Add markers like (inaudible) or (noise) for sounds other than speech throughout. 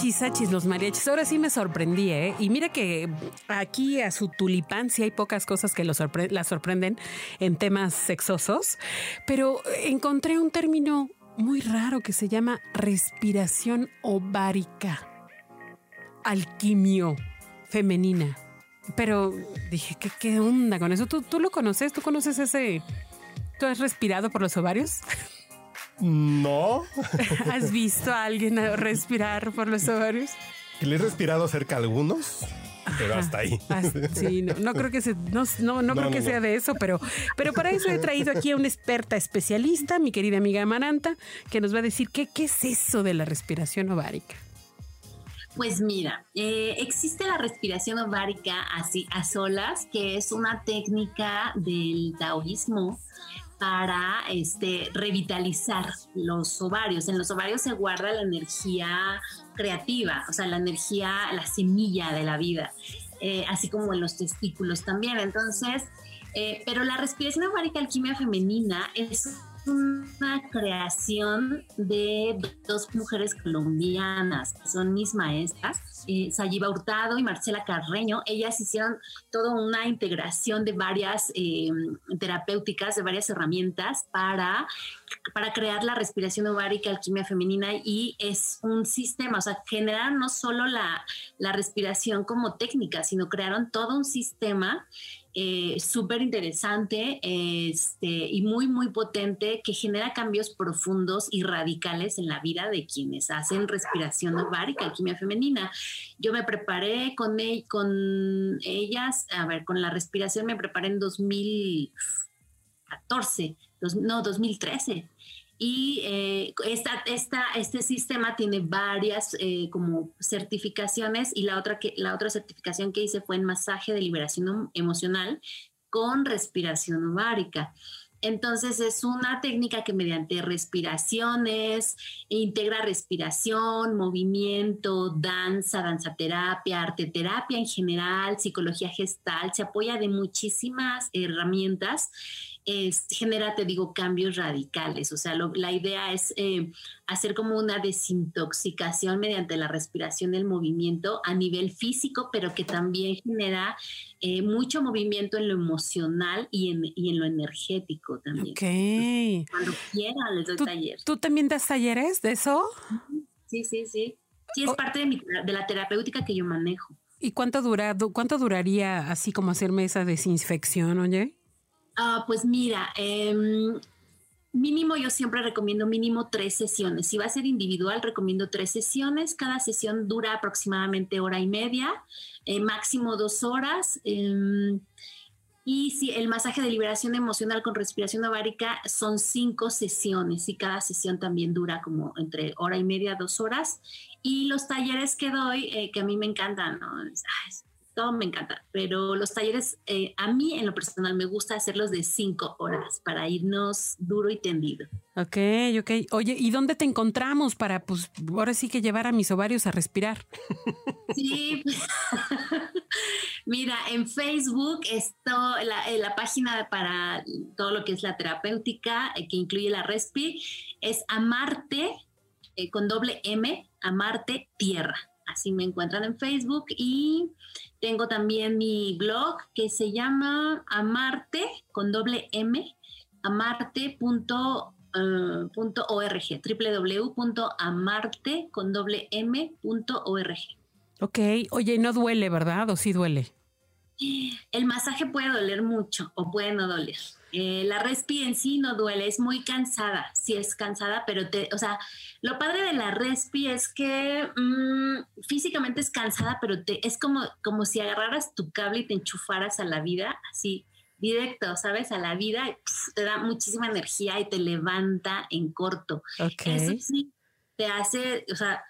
Achis, achis, los mariachis. Ahora sí me sorprendí, ¿eh? Y mira que aquí a su tulipán sí hay pocas cosas que lo la sorprenden en temas sexosos, pero encontré un término muy raro que se llama respiración ovárica, alquimio femenina. Pero dije, ¿qué, qué onda con eso? ¿Tú, ¿Tú lo conoces? ¿Tú conoces ese... ¿Tú has respirado por los ovarios? (laughs) No. (laughs) ¿Has visto a alguien respirar por los ovarios? Le he respirado cerca a algunos, pero hasta ahí. sí, no, creo que, no, no, creo que sea de eso, pero, pero para eso he traído aquí a una experta especialista, mi querida amiga Amaranta, que nos va a decir qué, qué es eso de la respiración ovárica. Pues mira, eh, existe la respiración ovárica así a solas, que es una técnica del taoísmo para este, revitalizar los ovarios. En los ovarios se guarda la energía creativa, o sea, la energía, la semilla de la vida, eh, así como en los testículos también. Entonces, eh, pero la respiración ovárica alquimia femenina es una creación de dos mujeres colombianas, son mis maestras, eh, Sayiba Hurtado y Marcela Carreño. Ellas hicieron toda una integración de varias eh, terapéuticas, de varias herramientas para, para crear la respiración ovárica, alquimia femenina y es un sistema, o sea, generaron no solo la, la respiración como técnica, sino crearon todo un sistema eh, súper interesante este, y muy, muy potente que genera cambios profundos y radicales en la vida de quienes hacen respiración ovárica, alquimia femenina. Yo me preparé con, con ellas, a ver, con la respiración me preparé en 2014, no, 2013 y eh, esta, este sistema tiene varias eh, como certificaciones y la otra, que, la otra certificación que hice fue en masaje de liberación emocional con respiración ovárica. Entonces es una técnica que mediante respiraciones integra respiración, movimiento, danza, danzaterapia, arteterapia en general, psicología gestal, se apoya de muchísimas herramientas genera, te digo, cambios radicales. O sea, la idea es eh, hacer como una desintoxicación mediante la respiración del movimiento a nivel físico, pero que también genera eh, mucho movimiento en lo emocional y en lo energético también. Ok. Cuando quieran les doy taller. ¿Tú también das talleres de eso? Sí, sí, sí. Sí, es parte de, de la terapéutica que yo manejo. ¿Y cuánto, dura, cuánto duraría así como hacerme esa desinfección, oye? Ah, pues mira, em, mínimo yo siempre recomiendo mínimo tres sesiones. Si va a ser individual, recomiendo tres sesiones. Cada sesión dura aproximadamente hora y media, eh, máximo dos horas. Em, y si el masaje de liberación emocional con respiración ovárica son cinco sesiones y cada sesión también dura como entre hora y media, dos horas. Y los talleres que doy, eh, que a mí me encantan, ¿no? todo me encanta, pero los talleres, eh, a mí en lo personal me gusta hacerlos de cinco horas para irnos duro y tendido. Ok, ok. Oye, ¿y dónde te encontramos para, pues, ahora sí que llevar a mis ovarios a respirar? Sí, (laughs) mira, en Facebook está la, eh, la, página para todo lo que es la terapéutica, eh, que incluye la Respi, es Amarte, con doble M, Amarte Tierra. Así me encuentran en Facebook y tengo también mi blog que se llama Amarte con doble M, amarte.org, www.amarte con doble M.org. Ok, oye, no duele, ¿verdad? ¿O sí duele? El masaje puede doler mucho o puede no doler. Eh, la respi en sí no duele, es muy cansada, sí es cansada, pero te, o sea, lo padre de la respi es que mm, físicamente es cansada, pero te, es como, como si agarraras tu cable y te enchufaras a la vida, así directo, ¿sabes? A la vida, y, te da muchísima energía y te levanta en corto. Eso sí te hace, o sea,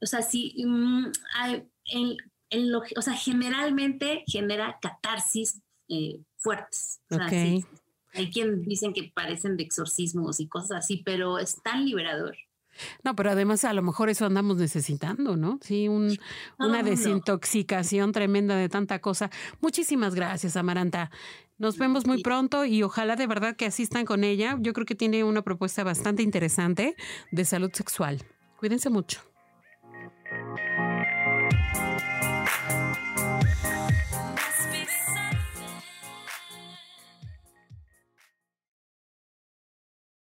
o sea, sí, mm, en, en lo, o sea, generalmente genera catarsis eh, fuertes. O sea, sí, hay quien dicen que parecen de exorcismos y cosas así, pero es tan liberador. No, pero además a lo mejor eso andamos necesitando, ¿no? Sí, un, una desintoxicación tremenda de tanta cosa. Muchísimas gracias, Amaranta. Nos vemos muy pronto y ojalá de verdad que asistan con ella. Yo creo que tiene una propuesta bastante interesante de salud sexual. Cuídense mucho.